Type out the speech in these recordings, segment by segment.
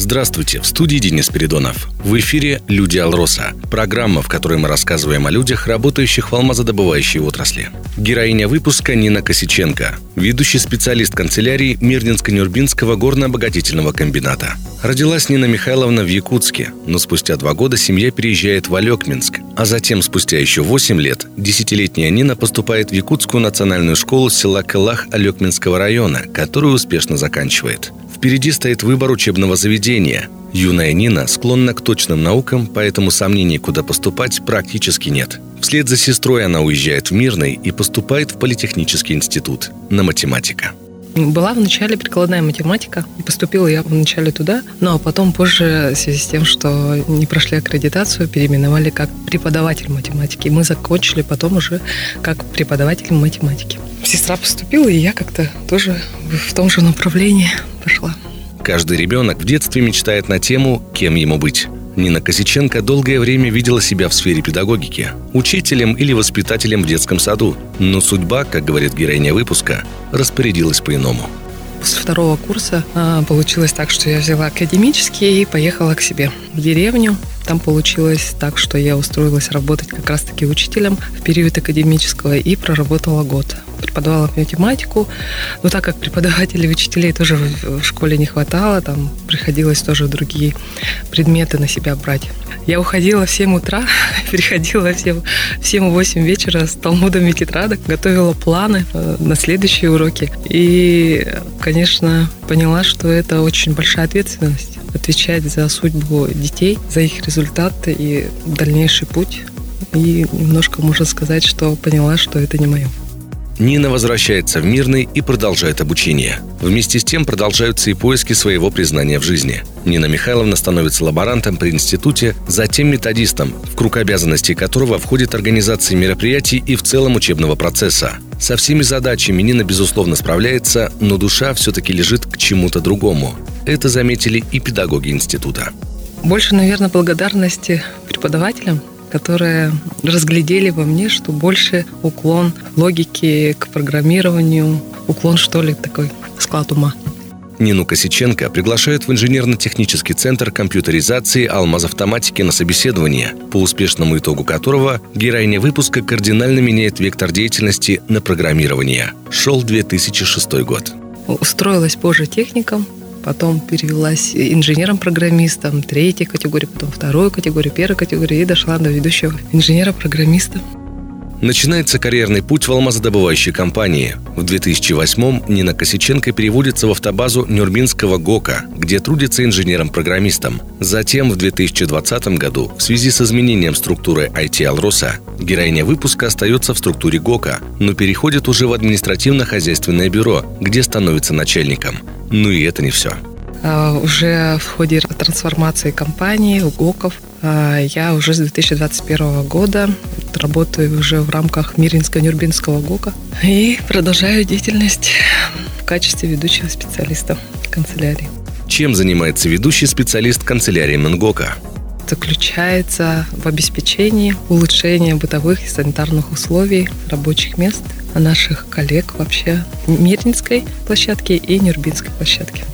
Здравствуйте, в студии Денис Передонов. В эфире «Люди Алроса» – программа, в которой мы рассказываем о людях, работающих в алмазодобывающей отрасли. Героиня выпуска Нина Косиченко, ведущий специалист канцелярии Мирнинско-Нюрбинского горно-обогатительного комбината. Родилась Нина Михайловна в Якутске, но спустя два года семья переезжает в Алекминск, а затем, спустя еще восемь лет, десятилетняя Нина поступает в Якутскую национальную школу села Калах Алекминского района, которую успешно заканчивает. Впереди стоит выбор учебного заведения. Юная Нина склонна к точным наукам, поэтому сомнений, куда поступать, практически нет. Вслед за сестрой она уезжает в Мирный и поступает в Политехнический институт на математика. Была вначале прикладная математика, и поступила я вначале туда, ну а потом позже, в связи с тем, что не прошли аккредитацию, переименовали как преподаватель математики. Мы закончили потом уже как преподаватель математики. Сестра поступила, и я как-то тоже в том же направлении пошла. Каждый ребенок в детстве мечтает на тему, кем ему быть. Нина Косиченко долгое время видела себя в сфере педагогики, учителем или воспитателем в детском саду. Но судьба, как говорит героиня выпуска, распорядилась по-иному. После второго курса а, получилось так, что я взяла академический и поехала к себе в деревню. Там получилось так, что я устроилась работать как раз-таки учителем в период академического и проработала год преподавала математику. Но так как преподавателей, учителей тоже в школе не хватало, там приходилось тоже другие предметы на себя брать. Я уходила в 7 утра, переходила в 7, в 7 8 вечера с талмудами тетрадок, готовила планы э, на следующие уроки. И, конечно, поняла, что это очень большая ответственность отвечать за судьбу детей, за их результаты и дальнейший путь. И немножко можно сказать, что поняла, что это не мое. Нина возвращается в Мирный и продолжает обучение. Вместе с тем продолжаются и поиски своего признания в жизни. Нина Михайловна становится лаборантом при институте, затем методистом, в круг обязанностей которого входит организация мероприятий и в целом учебного процесса. Со всеми задачами Нина, безусловно, справляется, но душа все-таки лежит к чему-то другому. Это заметили и педагоги института. Больше, наверное, благодарности преподавателям, которые разглядели во мне, что больше уклон логики к программированию, уклон, что ли, такой склад ума. Нину Косиченко приглашают в инженерно-технический центр компьютеризации «Алмаз-автоматики» на собеседование, по успешному итогу которого героиня выпуска кардинально меняет вектор деятельности на программирование. Шел 2006 год. Устроилась позже техником, потом перевелась инженером-программистом третьей категории, потом второй категории, первой категории и дошла до ведущего инженера-программиста. Начинается карьерный путь в алмазодобывающей компании. В 2008-м Нина Косиченко переводится в автобазу Нюрбинского ГОКа, где трудится инженером-программистом. Затем в 2020 году, в связи с изменением структуры IT Алроса, героиня выпуска остается в структуре ГОКа, но переходит уже в административно-хозяйственное бюро, где становится начальником. Ну и это не все. А, уже в ходе трансформации компании, ГОКов, а, я уже с 2021 года работаю уже в рамках Миринско-Нюрбинского ГОКа и продолжаю деятельность в качестве ведущего специалиста канцелярии. Чем занимается ведущий специалист канцелярии МНГОКа? заключается в обеспечении улучшения бытовых и санитарных условий рабочих мест наших коллег вообще Мирнинской площадки и Нюрбинской площадки.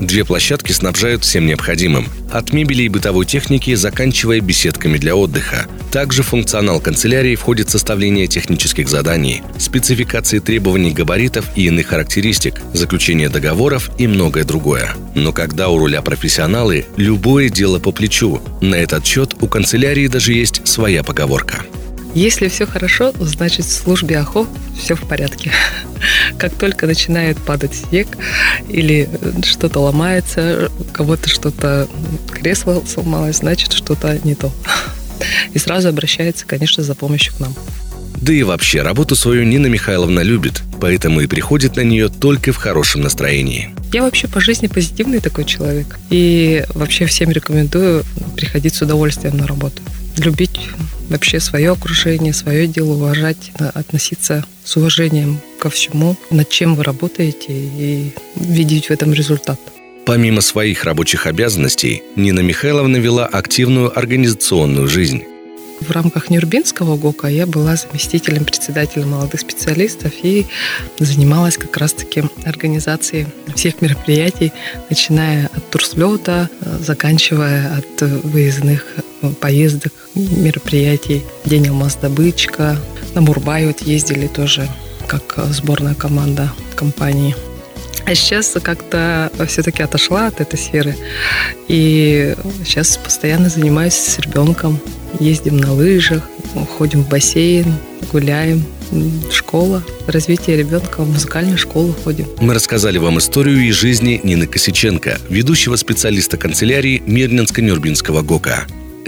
Две площадки снабжают всем необходимым. От мебели и бытовой техники, заканчивая беседками для отдыха. Также функционал канцелярии входит составление технических заданий, спецификации требований габаритов и иных характеристик, заключение договоров и многое другое. Но когда у руля профессионалы, любое дело по плечу. На этот счет у канцелярии даже есть своя поговорка – если все хорошо, значит в службе АХО все в порядке. Как только начинает падать снег или что-то ломается, у кого-то что-то кресло сломалось, значит что-то не то. И сразу обращается, конечно, за помощью к нам. Да и вообще, работу свою Нина Михайловна любит, поэтому и приходит на нее только в хорошем настроении. Я вообще по жизни позитивный такой человек. И вообще всем рекомендую приходить с удовольствием на работу. Любить вообще свое окружение, свое дело уважать, относиться с уважением ко всему, над чем вы работаете и видеть в этом результат. Помимо своих рабочих обязанностей, Нина Михайловна вела активную организационную жизнь. В рамках Нюрбинского ГОКа я была заместителем председателя молодых специалистов и занималась как раз-таки организацией всех мероприятий, начиная от турслета, заканчивая от выездных поездок, мероприятий. День алмаздобытчика. На Мурбай вот ездили тоже как сборная команда компании. А сейчас как-то все-таки отошла от этой сферы. И сейчас постоянно занимаюсь с ребенком ездим на лыжах, ходим в бассейн, гуляем, школа, развитие ребенка, в музыкальную школу ходим. Мы рассказали вам историю из жизни Нины Косиченко, ведущего специалиста канцелярии Мирнинско-Нюрбинского ГОКа.